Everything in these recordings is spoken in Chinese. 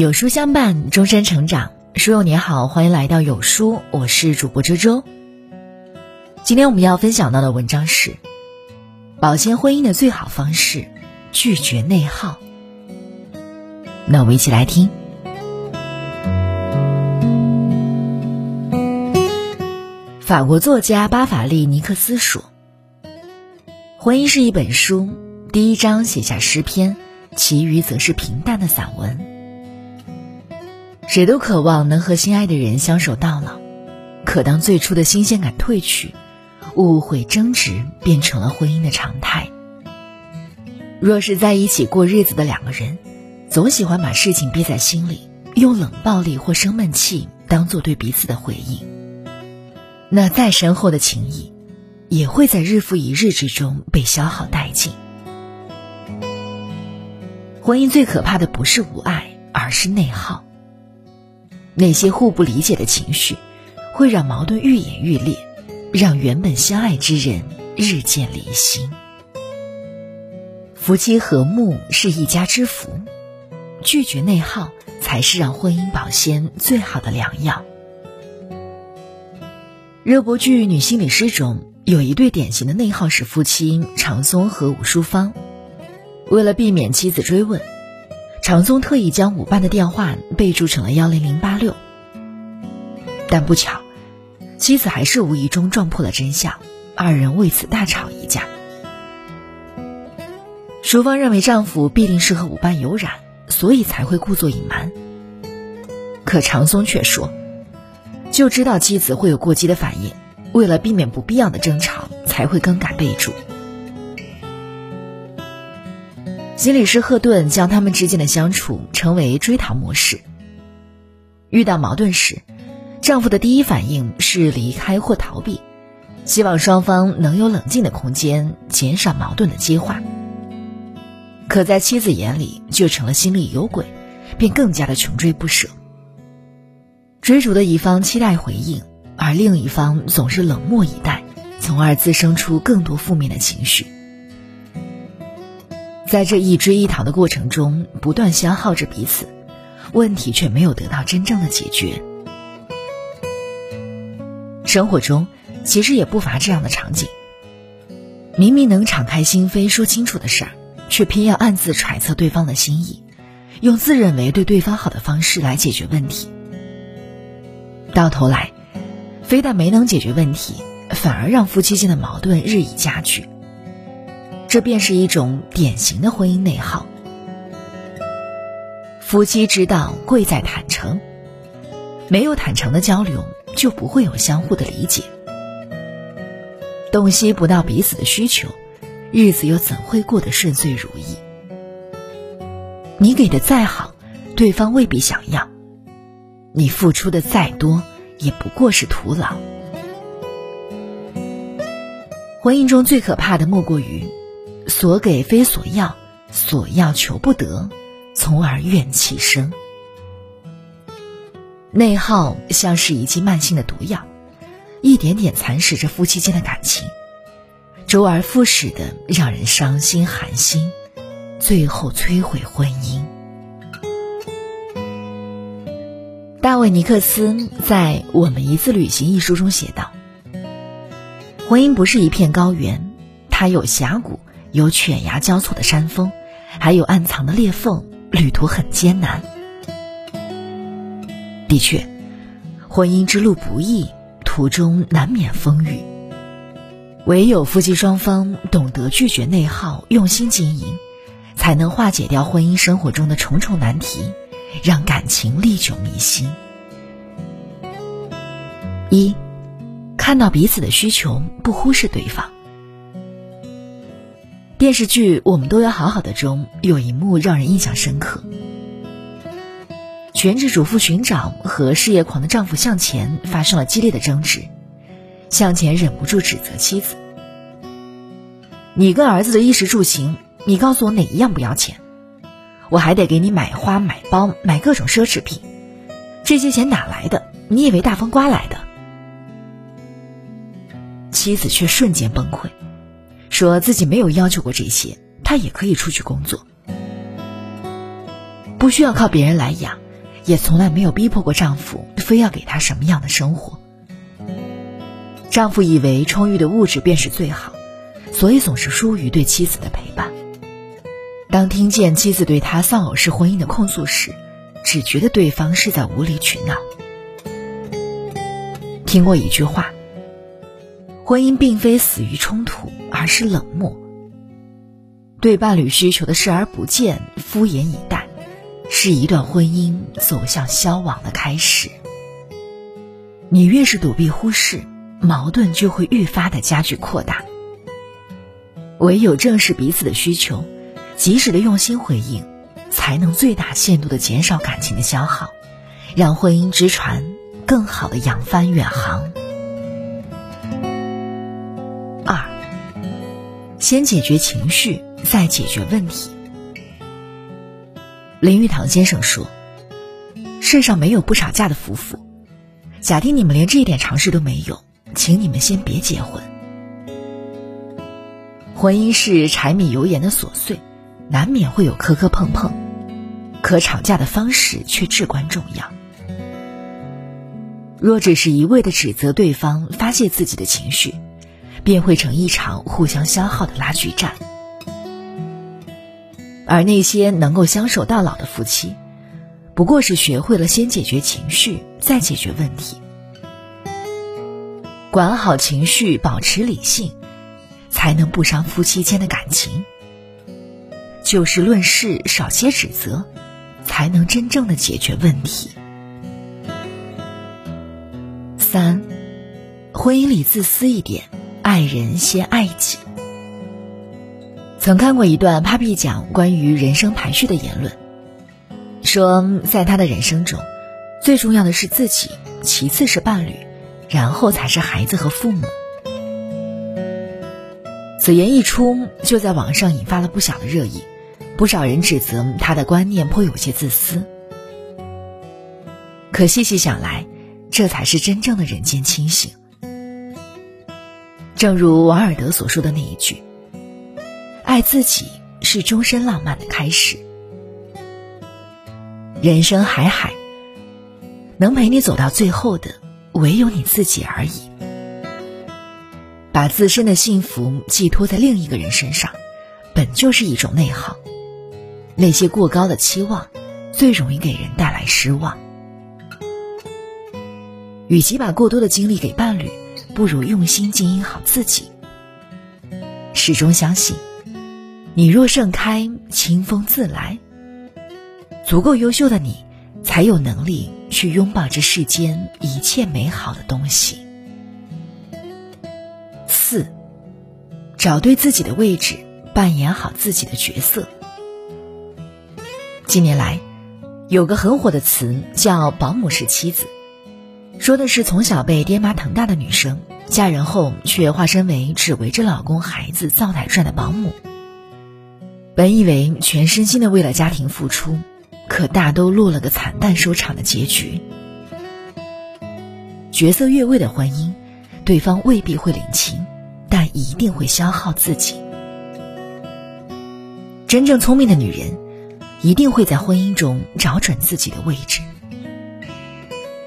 有书相伴，终身成长。书友你好，欢迎来到有书，我是主播周周。今天我们要分享到的文章是：保鲜婚姻的最好方式，拒绝内耗。那我们一起来听。法国作家巴法利尼克斯说：“婚姻是一本书，第一章写下诗篇，其余则是平淡的散文。谁都渴望能和心爱的人相守到老，可当最初的新鲜感褪去，误会争执变成了婚姻的常态。若是在一起过日子的两个人，总喜欢把事情憋在心里，用冷暴力或生闷气当做对彼此的回应。”那再深厚的情谊，也会在日复一日之中被消耗殆尽。婚姻最可怕的不是无爱，而是内耗。那些互不理解的情绪，会让矛盾愈演愈烈，让原本相爱之人日渐离心。夫妻和睦是一家之福，拒绝内耗才是让婚姻保鲜最好的良药。热播剧《女心理师》中有一对典型的内耗式夫妻长松和武淑芳。为了避免妻子追问，长松特意将舞伴的电话备注成了幺零零八六。但不巧，妻子还是无意中撞破了真相，二人为此大吵一架。淑芳认为丈夫必定是和舞伴有染，所以才会故作隐瞒。可长松却说。就知道妻子会有过激的反应，为了避免不必要的争吵，才会更改备注。心理师赫顿将他们之间的相处称为追逃模式。遇到矛盾时，丈夫的第一反应是离开或逃避，希望双方能有冷静的空间，减少矛盾的激化。可在妻子眼里，就成了心里有鬼，便更加的穷追不舍。追逐的一方期待回应，而另一方总是冷漠以待，从而滋生出更多负面的情绪。在这一追一逃的过程中，不断消耗着彼此，问题却没有得到真正的解决。生活中其实也不乏这样的场景：明明能敞开心扉说清楚的事儿，却偏要暗自揣测对方的心意，用自认为对对方好的方式来解决问题。到头来，非但没能解决问题，反而让夫妻间的矛盾日益加剧。这便是一种典型的婚姻内耗。夫妻之道贵在坦诚，没有坦诚的交流，就不会有相互的理解。洞悉不到彼此的需求，日子又怎会过得顺遂如意？你给的再好，对方未必想要。你付出的再多，也不过是徒劳。婚姻中最可怕的莫过于所给非所要，所要求不得，从而怨气生。内耗像是一剂慢性的毒药，一点点蚕食着夫妻间的感情，周而复始的让人伤心寒心，最后摧毁婚姻。大卫·尼克斯在《我们一次旅行》一书中写道：“婚姻不是一片高原，它有峡谷，有犬牙交错的山峰，还有暗藏的裂缝，旅途很艰难。的确，婚姻之路不易，途中难免风雨。唯有夫妻双方懂得拒绝内耗，用心经营，才能化解掉婚姻生活中的重重难题。”让感情历久弥新。一，看到彼此的需求，不忽视对方。电视剧《我们都要好好的》中有一幕让人印象深刻：全职主妇寻找和事业狂的丈夫向前发生了激烈的争执，向前忍不住指责妻子：“你跟儿子的衣食住行，你告诉我哪一样不要钱？”我还得给你买花、买包、买各种奢侈品，这些钱哪来的？你以为大风刮来的？妻子却瞬间崩溃，说自己没有要求过这些，她也可以出去工作，不需要靠别人来养，也从来没有逼迫过丈夫非要给她什么样的生活。丈夫以为充裕的物质便是最好，所以总是疏于对妻子的陪伴。当听见妻子对他丧偶式婚姻的控诉时，只觉得对方是在无理取闹。听过一句话：“婚姻并非死于冲突，而是冷漠。”对伴侣需求的视而不见、敷衍以待，是一段婚姻走向消亡的开始。你越是躲避忽视，矛盾就会愈发的加剧扩大。唯有正视彼此的需求。及时的用心回应，才能最大限度的减少感情的消耗，让婚姻之船更好的扬帆远航。先解决情绪，再解决问题。林语堂先生说：“世上没有不吵架的夫妇。假定你们连这一点常识都没有，请你们先别结婚。婚姻是柴米油盐的琐碎。”难免会有磕磕碰碰，可吵架的方式却至关重要。若只是一味的指责对方、发泄自己的情绪，便会成一场互相消耗的拉锯战。而那些能够相守到老的夫妻，不过是学会了先解决情绪，再解决问题。管好情绪，保持理性，才能不伤夫妻间的感情。就事论事，少些指责，才能真正的解决问题。三，婚姻里自私一点，爱人先爱己。曾看过一段 Papi 讲关于人生排序的言论，说在他的人生中，最重要的是自己，其次是伴侣，然后才是孩子和父母。此言一出，就在网上引发了不小的热议。不少人指责他的观念颇有些自私，可细细想来，这才是真正的人间清醒。正如王尔德所说的那一句：“爱自己是终身浪漫的开始。”人生海海，能陪你走到最后的，唯有你自己而已。把自身的幸福寄托在另一个人身上，本就是一种内耗。那些过高的期望，最容易给人带来失望。与其把过多的精力给伴侣，不如用心经营好自己。始终相信，你若盛开，清风自来。足够优秀的你，才有能力去拥抱这世间一切美好的东西。四，找对自己的位置，扮演好自己的角色。近年来，有个很火的词叫“保姆式妻子”，说的是从小被爹妈疼大的女生，嫁人后却化身为只围着老公孩子灶台转的保姆。本以为全身心的为了家庭付出，可大都落了个惨淡收场的结局。角色越位的婚姻，对方未必会领情，但一定会消耗自己。真正聪明的女人。一定会在婚姻中找准自己的位置。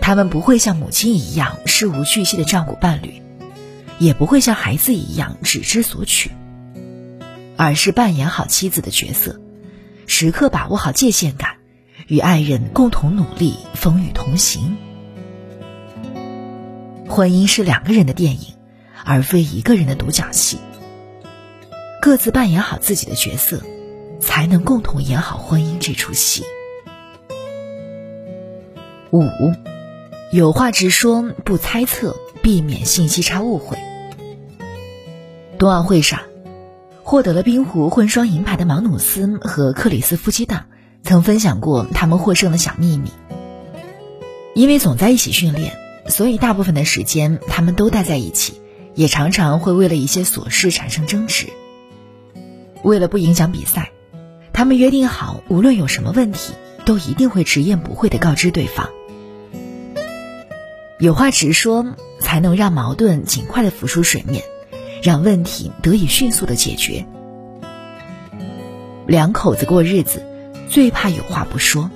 他们不会像母亲一样事无巨细的照顾伴侣，也不会像孩子一样只知索取，而是扮演好妻子的角色，时刻把握好界限感，与爱人共同努力，风雨同行。婚姻是两个人的电影，而非一个人的独角戏。各自扮演好自己的角色。才能共同演好婚姻这出戏。五，有话直说，不猜测，避免信息差误会。冬奥会上，获得了冰壶混双银牌的芒努斯和克里斯夫妻档曾分享过他们获胜的小秘密。因为总在一起训练，所以大部分的时间他们都待在一起，也常常会为了一些琐事产生争执。为了不影响比赛。他们约定好，无论有什么问题，都一定会直言不讳的告知对方。有话直说，才能让矛盾尽快的浮出水面，让问题得以迅速的解决。两口子过日子，最怕有话不说。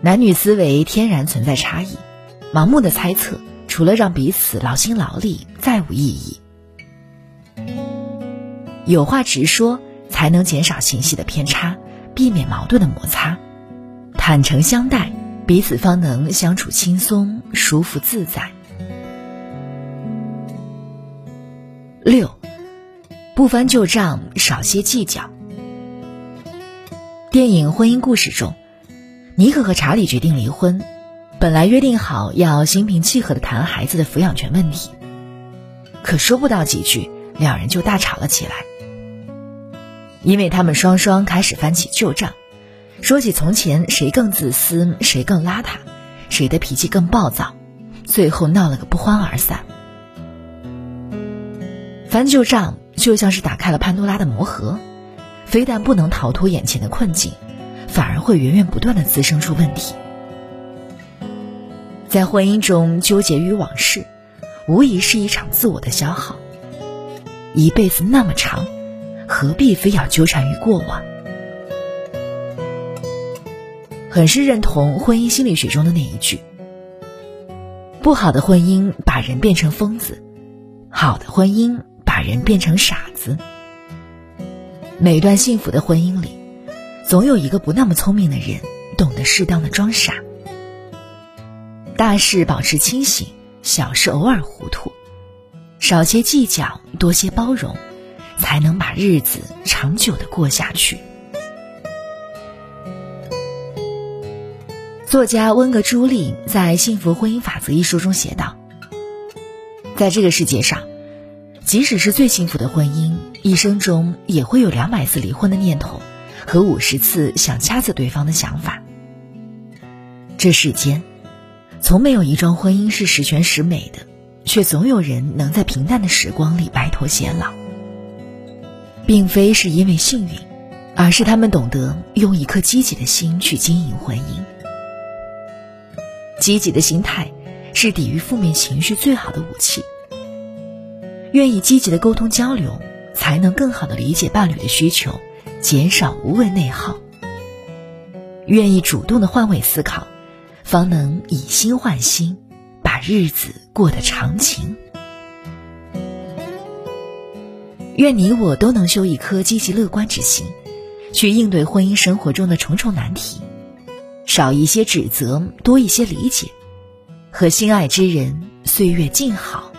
男女思维天然存在差异，盲目的猜测，除了让彼此劳心劳力，再无意义。有话直说，才能减少信息的偏差，避免矛盾的摩擦。坦诚相待，彼此方能相处轻松、舒服、自在。六，不翻旧账，少些计较。电影《婚姻故事》中，尼克和查理决定离婚，本来约定好要心平气和的谈孩子的抚养权问题，可说不到几句，两人就大吵了起来。因为他们双双开始翻起旧账，说起从前谁更自私，谁更邋遢，谁的脾气更暴躁，最后闹了个不欢而散。翻旧账就像是打开了潘多拉的魔盒，非但不能逃脱眼前的困境，反而会源源不断的滋生出问题。在婚姻中纠结于往事，无疑是一场自我的消耗。一辈子那么长，何必非要纠缠于过往？很是认同婚姻心理学中的那一句：不好的婚姻把人变成疯子，好的婚姻。把人变成傻子。每段幸福的婚姻里，总有一个不那么聪明的人，懂得适当的装傻。大事保持清醒，小事偶尔糊涂，少些计较，多些包容，才能把日子长久的过下去。作家温格朱莉在《幸福婚姻法则》一书中写道：“在这个世界上。”即使是最幸福的婚姻，一生中也会有两百次离婚的念头，和五十次想掐死对方的想法。这世间，从没有一桩婚姻是十全十美的，却总有人能在平淡的时光里白头偕老。并非是因为幸运，而是他们懂得用一颗积极的心去经营婚姻。积极的心态，是抵御负面情绪最好的武器。愿意积极的沟通交流，才能更好的理解伴侣的需求，减少无谓内耗。愿意主动的换位思考，方能以心换心，把日子过得长情。愿你我都能修一颗积极乐观之心，去应对婚姻生活中的重重难题，少一些指责，多一些理解，和心爱之人岁月静好。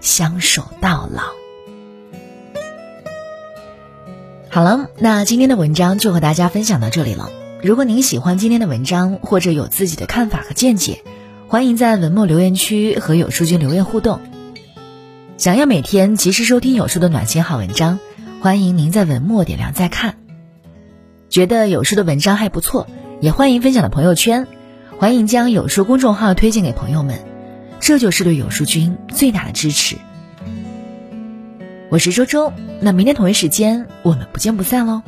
相守到老。好了，那今天的文章就和大家分享到这里了。如果您喜欢今天的文章，或者有自己的看法和见解，欢迎在文末留言区和有书君留言互动。想要每天及时收听有书的暖心好文章，欢迎您在文末点亮再看。觉得有书的文章还不错，也欢迎分享到朋友圈，欢迎将有书公众号推荐给朋友们。这就是对有书君最大的支持。我是周周，那明天同一时间我们不见不散喽。